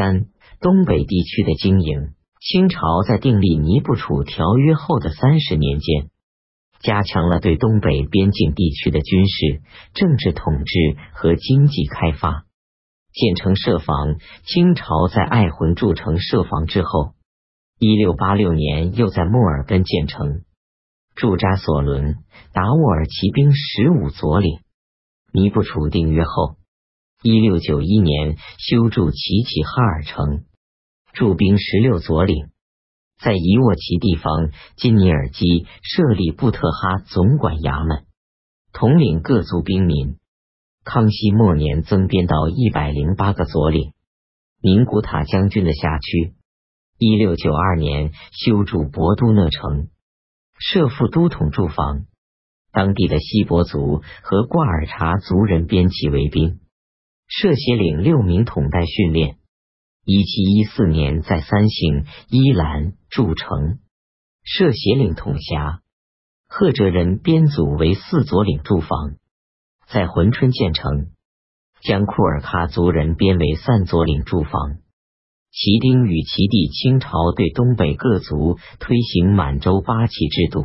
三、东北地区的经营。清朝在订立《尼布楚条约》后的三十年间，加强了对东北边境地区的军事、政治统治和经济开发。建成设防，清朝在爱魂筑城设防之后，一六八六年又在莫尔根建成，驻扎索伦、达斡尔骑兵十五左领。尼布楚订约后，一六九一年修筑齐齐哈尔城。驻兵十六左领，在伊沃奇地方金尼尔基设立布特哈总管衙门，统领各族兵民。康熙末年增编到一百零八个左领。宁古塔将军的辖区，一六九二年修筑博都讷城，设副都统驻防，当地的锡伯族和挂尔察族人编起为兵，设协领六名统带训练。一七一四年，在三省伊兰筑城，设协领统辖，赫哲人编组为四左领驻防，在珲春建成，将库尔喀族人编为三左领驻防。旗丁与其弟清朝对东北各族推行满洲八旗制度。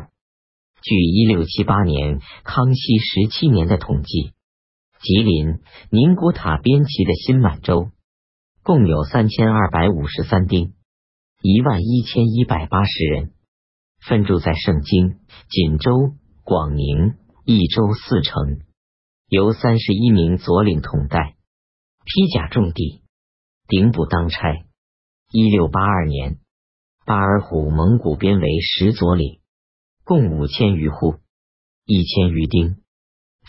据一六七八年康熙十七年的统计，吉林宁古塔边旗的新满洲。共有三千二百五十三丁，一万一千一百八十人，分驻在盛京、锦州、广宁、益州四城，由三十一名左领统带，披甲种地，顶补当差。一六八二年，巴尔虎蒙古编为十左领，共五千余户，一千余丁，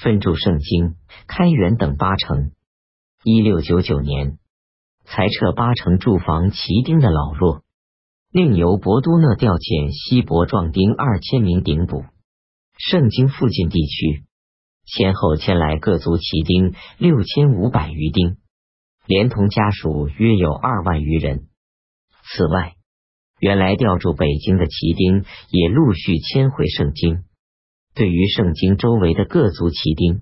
分驻盛京、开元等八城。一六九九年。裁撤八成驻防骑兵的老弱，另由博都讷调遣西伯壮丁二千名顶补。盛京附近地区先后迁来各族骑兵六千五百余丁，连同家属约有二万余人。此外，原来调驻北京的骑兵也陆续迁回盛京。对于盛京周围的各族骑兵，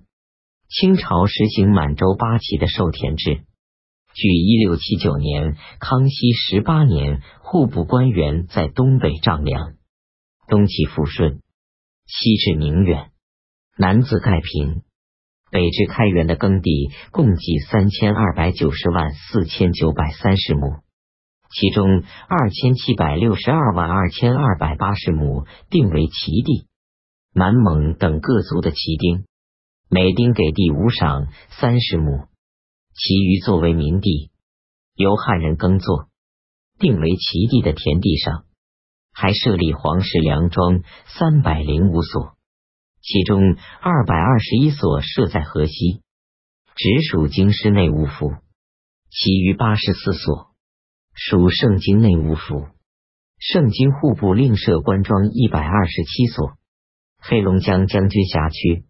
清朝实行满洲八旗的授田制。据一六七九年康熙十八年户部官员在东北丈量，东起抚顺，西至宁远，南自盖平，北至开元的耕地共计三千二百九十万四千九百三十亩，其中二千七百六十二万二千二百八十亩定为齐地，满蒙等各族的旗丁，每丁给地五赏三十亩。其余作为民地，由汉人耕作，定为其地的田地上，还设立皇室粮庄三百零五所，其中二百二十一所设在河西，直属京师内务府；其余八十四所属盛京内务府。盛京户部另设官庄一百二十七所。黑龙江将军辖区。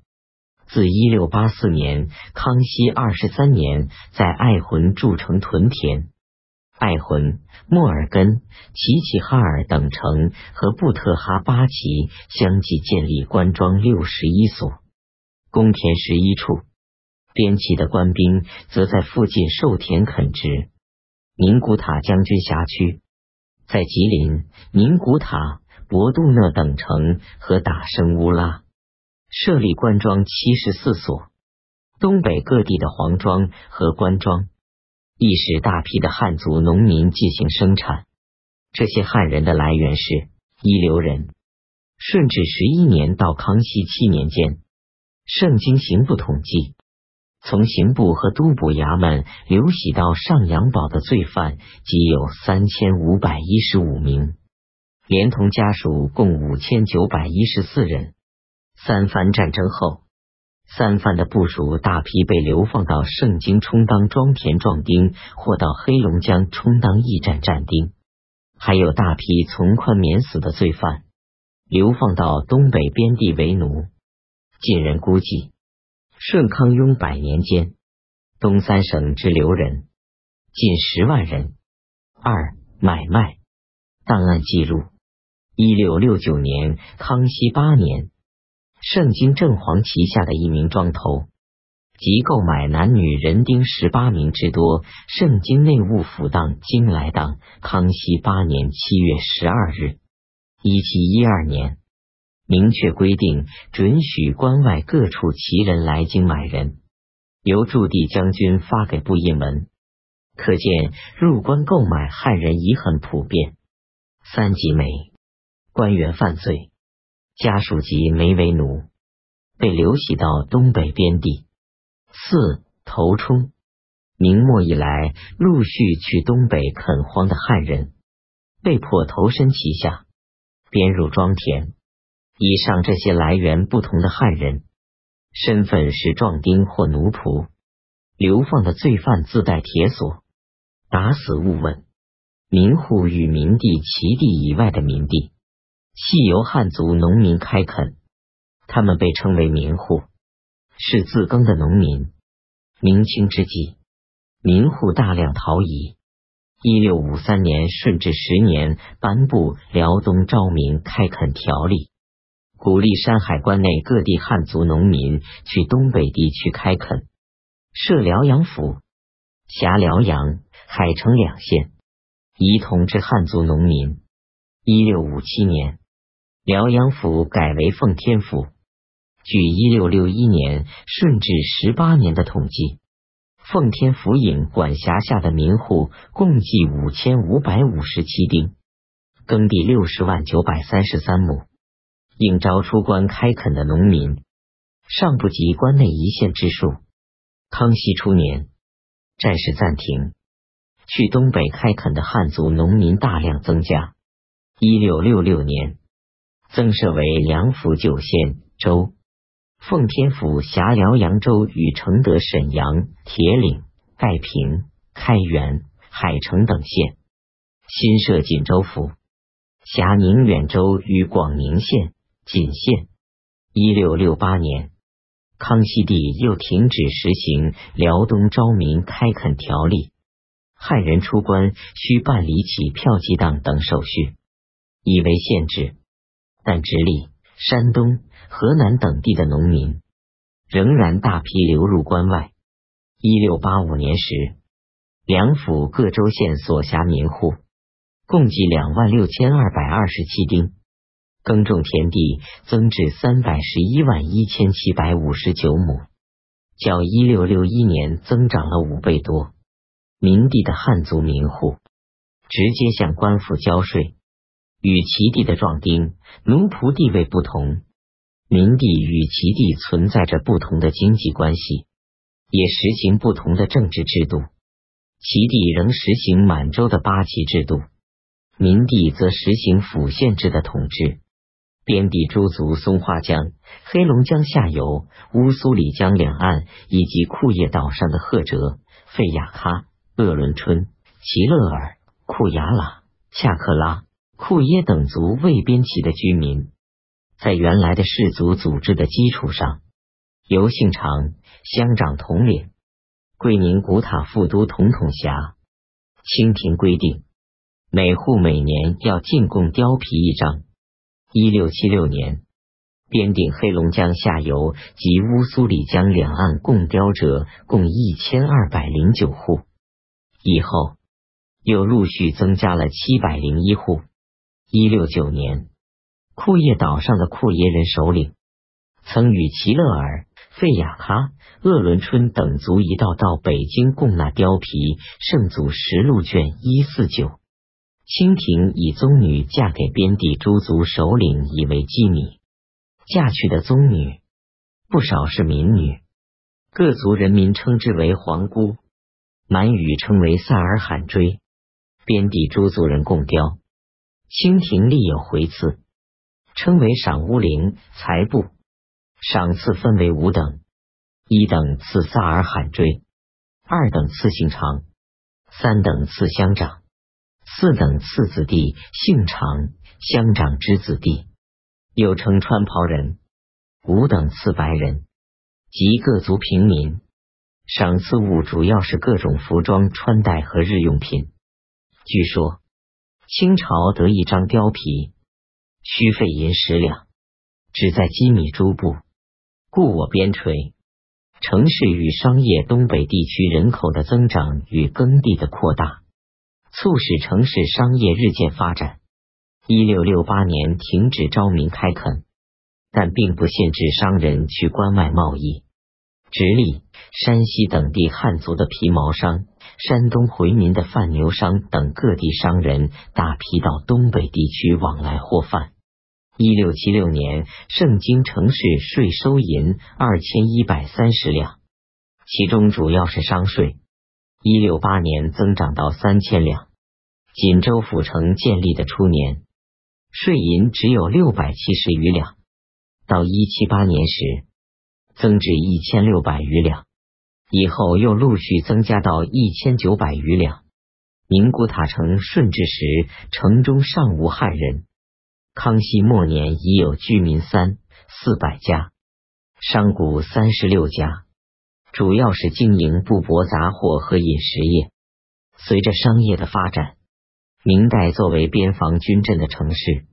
自一六八四年康熙二十三年，在爱魂筑成屯田，爱魂、莫尔根、齐齐哈尔等城和布特哈巴旗相继建立官庄六十一所，公田十一处。边旗的官兵则在附近授田垦殖。宁古塔将军辖区在吉林、宁古塔、博杜讷等城和达生乌拉。设立官庄七十四所，东北各地的皇庄和官庄，亦使大批的汉族农民进行生产。这些汉人的来源是一流人。顺治十一年到康熙七年间，盛京刑部统计，从刑部和都捕衙门流徙到上阳堡的罪犯，即有三千五百一十五名，连同家属共五千九百一十四人。三藩战争后，三藩的部属大批被流放到盛京充当庄田壮丁，或到黑龙江充当驿站站丁，还有大批从宽免死的罪犯流放到东北边地为奴。近人估计，顺康雍百年间，东三省之流人近十万人。二买卖档案记录：一六六九年，康熙八年。盛京正黄旗下的一名庄头，即购买男女人丁十八名之多。圣经内务府当经来当康熙八年七月十二日，一七一二年，明确规定准许关外各处旗人来京买人，由驻地将军发给布印文。可见入关购买汉人已很普遍。三级梅，官员犯罪，家属及梅为奴，被流徙到东北边地。四头冲，明末以来陆续去东北垦荒的汉人，被迫投身旗下，编入庄田。以上这些来源不同的汉人，身份是壮丁或奴仆，流放的罪犯自带铁锁。打死勿问。民户与民地齐地以外的民地，系由汉族农民开垦，他们被称为民户，是自耕的农民。明清之际，民户大量逃移。一六五三年顺治十年颁布《辽东招民开垦条例》，鼓励山海关内各地汉族农民去东北地区开垦，设辽阳府，辖辽阳。海城两县，以统治汉族农民。一六五七年，辽阳府改为奉天府。据一六六一年顺治十八年的统计，奉天府尹管辖下的民户共计五千五百五十七丁，耕地六十万九百三十三亩。应招出关开垦的农民，尚不及关内一县之数。康熙初年，战事暂停。去东北开垦的汉族农民大量增加。一六六六年，增设为梁府九县州，奉天府辖辽阳州与承德、沈阳、铁岭、盖平、开原、海城等县。新设锦州府，辖宁远州与广宁县、锦县。一六六八年，康熙帝又停止实行辽东招民开垦条例。汉人出关需办理起票记档等手续，以为限制。但直隶、山东、河南等地的农民仍然大批流入关外。一六八五年时，两府各州县所辖民户共计两万六千二百二十七丁，耕种田地增至三百十一万一千七百五十九亩，较一六六一年增长了五倍多。明地的汉族民户直接向官府交税，与其地的壮丁、奴仆地位不同。明地与其地存在着不同的经济关系，也实行不同的政治制度。其地仍实行满洲的八旗制度，明地则实行府县制的统治。边地诸族松花江、黑龙江下游、乌苏里江两岸以及库页岛上的赫哲、费雅喀。鄂伦春、齐勒尔、库雅拉、恰克拉、库耶等族未边旗的居民，在原来的氏族组织的基础上，由姓长乡长统领。桂宁古塔副都统统辖。清廷规定，每户每年要进贡貂皮一张。一六七六年，边定黑龙江下游及乌苏里江两岸贡貂者共一千二百零九户。以后又陆续增加了七百零一户。一六九年，库页岛上的库耶人首领曾与齐勒尔、费雅哈、鄂伦春等族一道到北京贡纳貂皮。圣祖实录卷一四九，清廷以宗女嫁给边地诸族首领以为机密，嫁去的宗女不少是民女，各族人民称之为皇姑。满语称为萨尔罕追，边地诸族人贡雕，清廷立有回赐，称为赏乌灵财布。赏赐分为五等：一等赐萨尔罕锥，二等赐姓长，三等赐乡长，四等赐子弟姓长乡长之子弟，又称穿袍人。五等赐白人，即各族平民。赏赐物主要是各种服装、穿戴和日用品。据说清朝得一张貂皮，需费银十两，只在机米诸部，故我边陲城市与商业东北地区人口的增长与耕地的扩大，促使城市商业日渐发展。一六六八年停止招民开垦，但并不限制商人去关外贸易。直隶、山西等地汉族的皮毛商、山东回民的贩牛商等各地商人大批到东北地区往来货贩。一六七六年，盛京城市税收银二千一百三十两，其中主要是商税。一六八年增长到三千两。锦州府城建立的初年，税银只有六百七十余两。到一七八年时，增至一千六百余两，以后又陆续增加到一千九百余两。宁古塔城顺治时，城中尚无汉人。康熙末年已有居民三四百家，商贾三十六家，主要是经营布帛杂货和饮食业。随着商业的发展，明代作为边防军镇的城市，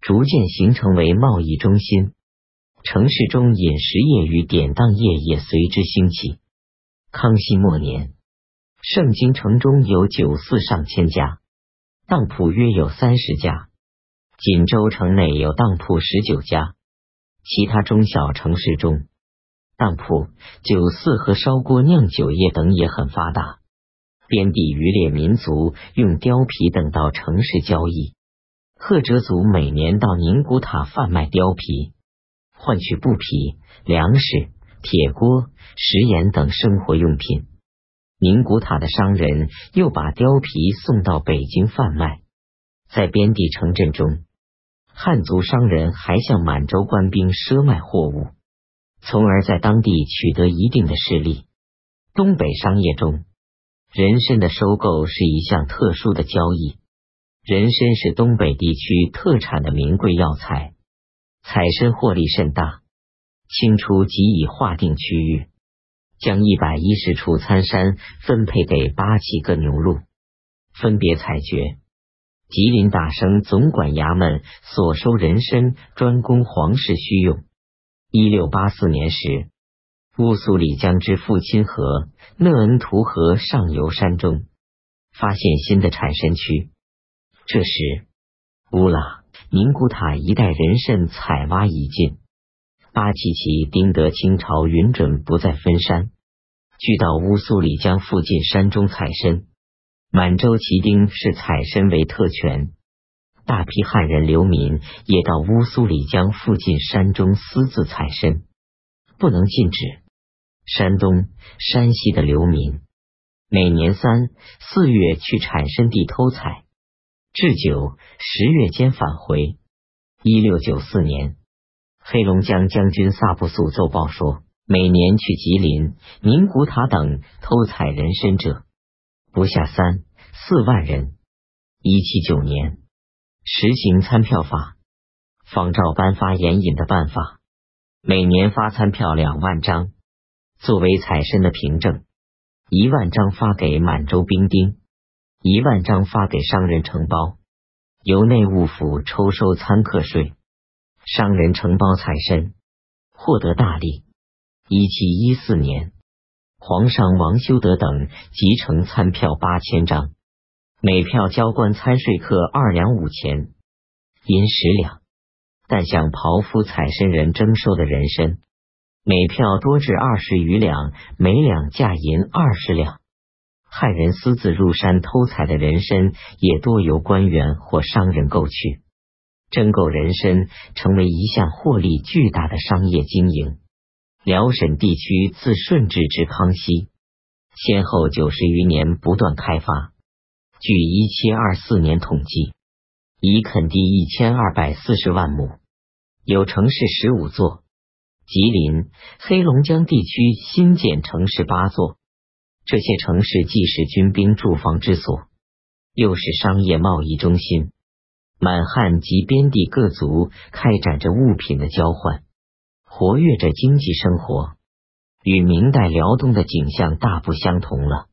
逐渐形成为贸易中心。城市中饮食业与典当业也随之兴起。康熙末年，盛京城中有酒肆上千家，当铺约有三十家。锦州城内有当铺十九家，其他中小城市中，当铺、酒肆和烧锅酿酒业等也很发达。边地渔猎民族用貂皮等到城市交易，赫哲族每年到宁古塔贩卖貂皮，换取布匹、粮食、铁锅、食盐等生活用品。宁古塔的商人又把貂皮送到北京贩卖，在边地城镇中。汉族商人还向满洲官兵赊卖货物，从而在当地取得一定的势力。东北商业中，人参的收购是一项特殊的交易。人参是东北地区特产的名贵药材，采参获利甚大。清初即已划定区域，将一百一十处参山分配给八旗各牛录，分别采掘。吉林大生总管衙门所收人参，专供皇室需用。一六八四年时，乌苏里江之父亲河讷恩图河上游山中发现新的产参区。这时，乌拉、宁古塔一带人参采挖已尽。八旗旗丁得清朝允准不再分山，俱到乌苏里江附近山中采参。满洲旗丁是采参为特权，大批汉人流民也到乌苏里江附近山中私自采参，不能禁止。山东、山西的流民每年三四月去产参地偷采，至九十月间返回。一六九四年，黑龙江将军萨布素奏报说，每年去吉林、宁古塔等偷采人参者。不下三四万人。一七九年实行参票法，仿照颁发盐引的办法，每年发参票两万张，作为采参的凭证。一万张发给满洲兵丁，一万张发给商人承包，由内务府抽收参客税。商人承包采参，获得大利。一七一四年。皇上王修德等集成参票八千张，每票交官参税客二两五钱，银十两。但向袍夫采参人征收的人参，每票多至二十余两，每两价银二十两。汉人私自入山偷采的人参，也多由官员或商人购去。征购人参成为一项获利巨大的商业经营。辽沈地区自顺治至康熙，先后九十余年不断开发。据一七二四年统计，已垦地一千二百四十万亩，有城市十五座。吉林、黑龙江地区新建城市八座，这些城市既是军兵驻防之所，又是商业贸易中心。满汉及边地各族开展着物品的交换。活跃着经济生活，与明代辽东的景象大不相同了。